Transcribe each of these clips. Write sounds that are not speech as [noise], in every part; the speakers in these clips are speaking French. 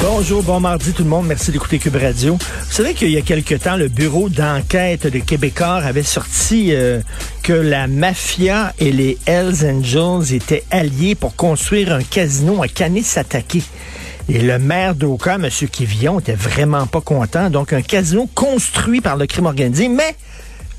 Bonjour, bon mardi tout le monde. Merci d'écouter Cube Radio. Vous savez qu'il y a quelque temps, le bureau d'enquête de Québécois avait sorti euh, que la mafia et les Hells Angels étaient alliés pour construire un casino à Canis-Attaqué. Et le maire d'Oka, M. Kivillon, était vraiment pas content. Donc, un casino construit par le crime organisé, mais,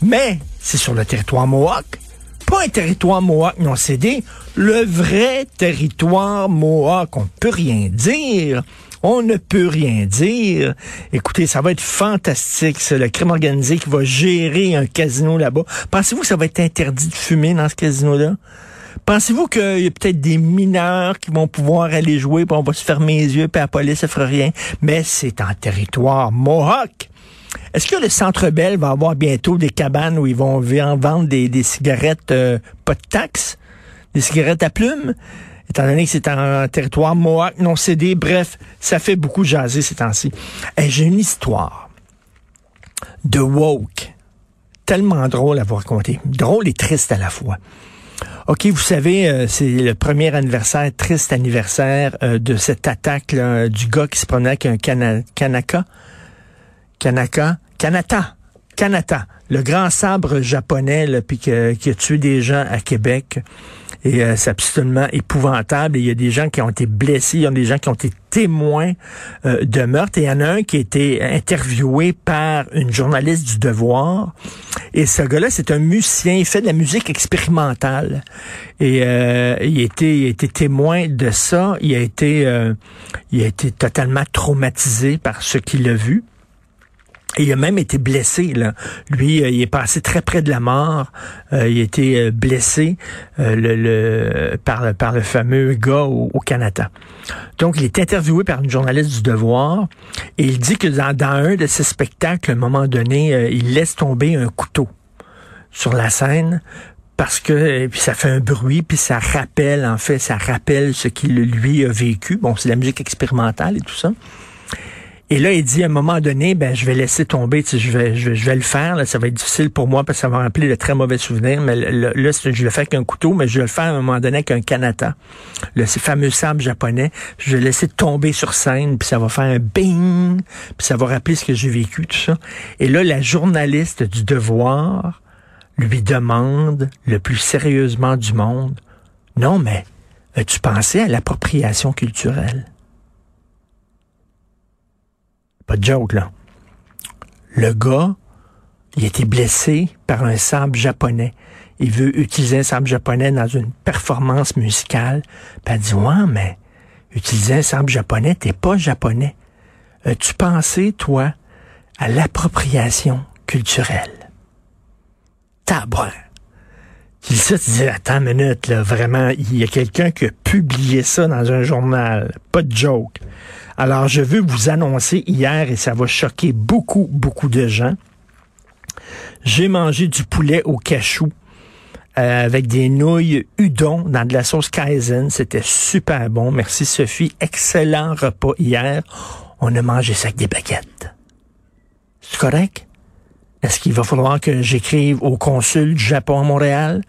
mais, c'est sur le territoire Mohawk. Pas un territoire Mohawk non cédé, le vrai territoire Mohawk. On peut rien dire. On ne peut rien dire. Écoutez, ça va être fantastique, c'est le crime organisé qui va gérer un casino là-bas. Pensez-vous que ça va être interdit de fumer dans ce casino-là? Pensez-vous qu'il y a peut-être des mineurs qui vont pouvoir aller jouer, puis on va se fermer les yeux, puis la police ne fera rien? Mais c'est en territoire Mohawk. Est-ce que le Centre Bell va avoir bientôt des cabanes où ils vont en vendre des, des cigarettes euh, pas de taxes, des cigarettes à plumes? Étant donné que c'est en territoire Mohawk non cédé, bref, ça fait beaucoup jaser ces temps-ci. Et J'ai une histoire de woke, tellement drôle à vous raconter, drôle et triste à la fois. OK, vous savez, euh, c'est le premier anniversaire, triste anniversaire euh, de cette attaque du gars qui se promenait avec un Kanaka. Kanaka, Kanata, Kanata, le grand sabre japonais là, puis qui a tué des gens à Québec. Et euh, c'est absolument épouvantable. Il y a des gens qui ont été blessés, il y a des gens qui ont été témoins euh, de meurtre. Et il y en a un qui a été interviewé par une journaliste du Devoir. Et ce gars-là, c'est un musicien, il fait de la musique expérimentale. Et euh, il, a été, il a été témoin de ça. Il a été, euh, il a été totalement traumatisé par ce qu'il a vu. Il a même été blessé. Là. Lui, euh, il est passé très près de la mort. Euh, il a été euh, blessé euh, par, le, fameux gars au, Canada. Donc, il est interviewé par une journaliste du Devoir et il dit que dans, un de ses spectacles, à un moment donné, il laisse tomber un couteau sur la scène parce que puis ça fait un bruit puis ça rappelle en fait ça rappelle ce qu'il lui a vécu bon c'est la musique expérimentale et tout ça et là, il dit à un moment donné, ben je vais laisser tomber, tu je vais, je vais, le faire. Là, ça va être difficile pour moi parce que ça va rappeler de très mauvais souvenirs. Mais là, je vais le faire avec un couteau, mais je vais le faire à un moment donné avec un kanata, le fameux sabre japonais. Je vais laisser tomber sur scène, puis ça va faire un bing, puis ça va rappeler ce que j'ai vécu, tout ça. Et là, la journaliste du Devoir lui demande le plus sérieusement du monde, non, mais as-tu pensé à l'appropriation culturelle? Pas de joke, là. Le gars, il a été blessé par un sabre japonais. Il veut utiliser un sabre japonais dans une performance musicale. Puis elle dit, ouais, mais utiliser un sabre japonais, t'es pas japonais. As-tu pensé, toi, à l'appropriation culturelle? Tabouin. Tu dis ça, tu dis, attends une minute, là, vraiment, il y a quelqu'un qui a publié ça dans un journal. Pas de joke. Alors, je veux vous annoncer hier, et ça va choquer beaucoup, beaucoup de gens. J'ai mangé du poulet au cachou euh, avec des nouilles udon dans de la sauce kaizen. C'était super bon. Merci Sophie. Excellent repas hier. On a mangé ça avec des baguettes. C'est correct? Est-ce qu'il va falloir que j'écrive au consul du Japon à Montréal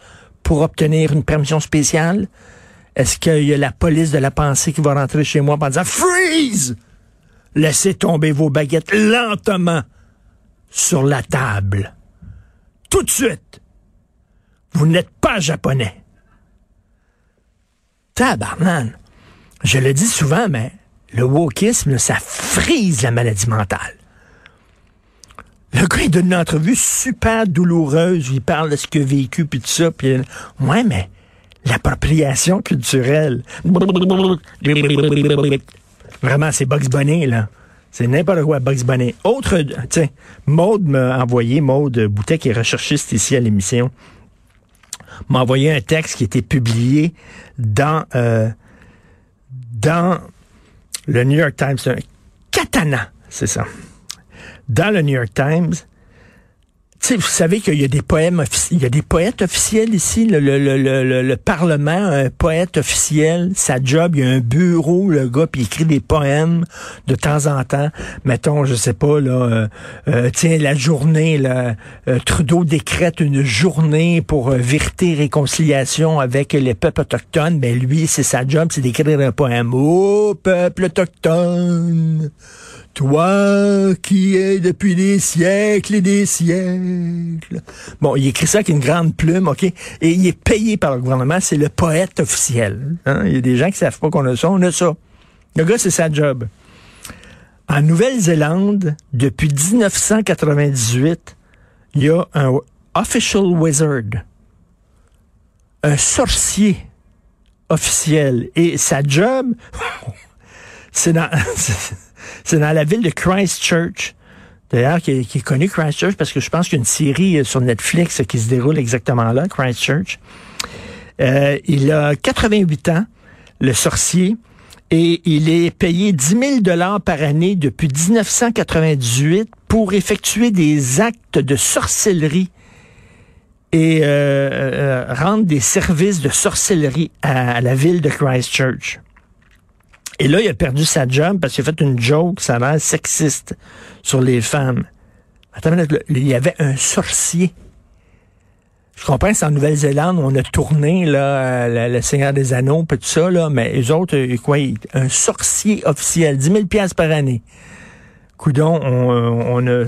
pour obtenir une permission spéciale? Est-ce qu'il y a la police de la pensée qui va rentrer chez moi en disant Freeze! Laissez tomber vos baguettes lentement sur la table. Tout de suite. Vous n'êtes pas japonais. Tabarnan. Je le dis souvent, mais le wokisme, ça frise la maladie mentale. Le gars, il donne une entrevue super douloureuse, il parle de ce qu'il a vécu, puis tout ça, puis ouais, mais l'appropriation culturelle. Vraiment, c'est Bugs Bunny, là. C'est n'importe quoi, Bugs Bunny. Autre, tiens, Maude m'a envoyé, Maude Boutet, qui est recherchiste ici à l'émission, m'a envoyé un texte qui était publié dans, euh, dans le New York Times. Katana, c'est ça. Dans le New York Times, sais, vous savez qu'il y a des poèmes il y a des poètes officiels ici, le, le, le, le, Parlement, un poète officiel, sa job, il y a un bureau, le gars, puis il écrit des poèmes de temps en temps. Mettons, je sais pas, là, euh, euh, tiens, la journée, là, euh, Trudeau décrète une journée pour vérité réconciliation avec les peuples autochtones. Ben lui, c'est sa job, c'est d'écrire un poème. Oh, peuple autochtone! Toi qui es depuis des siècles et des siècles. Bon, il écrit ça avec une grande plume, OK? Et il est payé par le gouvernement. C'est le poète officiel. Hein? Il y a des gens qui savent pas qu'on a ça. On a ça. Le gars, c'est sa job. En Nouvelle-Zélande, depuis 1998, il y a un official wizard. Un sorcier officiel. Et sa job, [laughs] c'est dans... [laughs] C'est dans la ville de Christchurch. D'ailleurs, qui, est connu Christchurch parce que je pense qu'il y a une série euh, sur Netflix qui se déroule exactement là, Christchurch. Euh, il a 88 ans, le sorcier, et il est payé 10 000 dollars par année depuis 1998 pour effectuer des actes de sorcellerie et euh, rendre des services de sorcellerie à la ville de Christchurch. Et là, il a perdu sa job parce qu'il a fait une joke, ça va sexiste, sur les femmes. Attends, il y avait un sorcier. Je comprends, c'est en Nouvelle-Zélande, on a tourné là, le, Seigneur des Anneaux, puis tout ça, là, mais les autres, euh, quoi, un sorcier officiel, 10 000 piastres par année. Coudon, on, on a,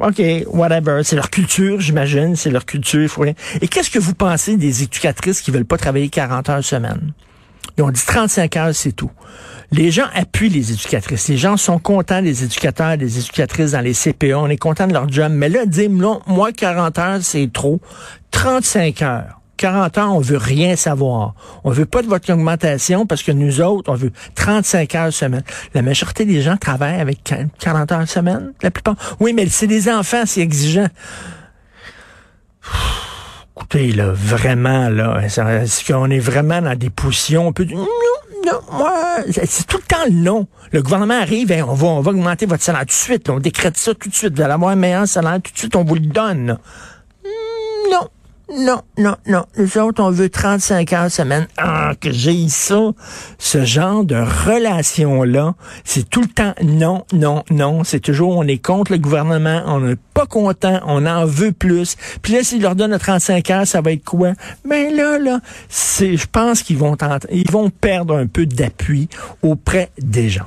OK, whatever, c'est leur culture, j'imagine, c'est leur culture. Faut Et qu'est-ce que vous pensez des éducatrices qui veulent pas travailler 40 heures semaine? Ils ont dit 35 heures, c'est tout. Les gens appuient les éducatrices. Les gens sont contents des éducateurs, des éducatrices dans les CPA. On est content de leur job. Mais là, dire, non, moi, 40 heures, c'est trop. 35 heures. 40 heures, on veut rien savoir. On veut pas de votre augmentation parce que nous autres, on veut 35 heures semaine. La majorité des gens travaillent avec 40 heures semaine, la plupart. Oui, mais c'est des enfants, c'est exigeant. Écoutez, là, vraiment, là, est-ce qu'on est vraiment dans des positions, dire, non, moi, c'est tout le temps le non. Le gouvernement arrive, et on va, on va augmenter votre salaire tout de suite, on décrète ça tout de suite, vous allez avoir un meilleur salaire tout de suite, on vous le donne. Non. Non, non. Les autres, on veut 35 heures semaine. Ah, que j'ai ça. Ce genre de relation-là, c'est tout le temps non, non, non. C'est toujours, on est contre le gouvernement, on n'est pas content, on en veut plus. Puis là, s'ils leur donnent 35 heures, ça va être quoi? Mais ben là, là, c'est, je pense qu'ils vont, ils vont perdre un peu d'appui auprès des gens.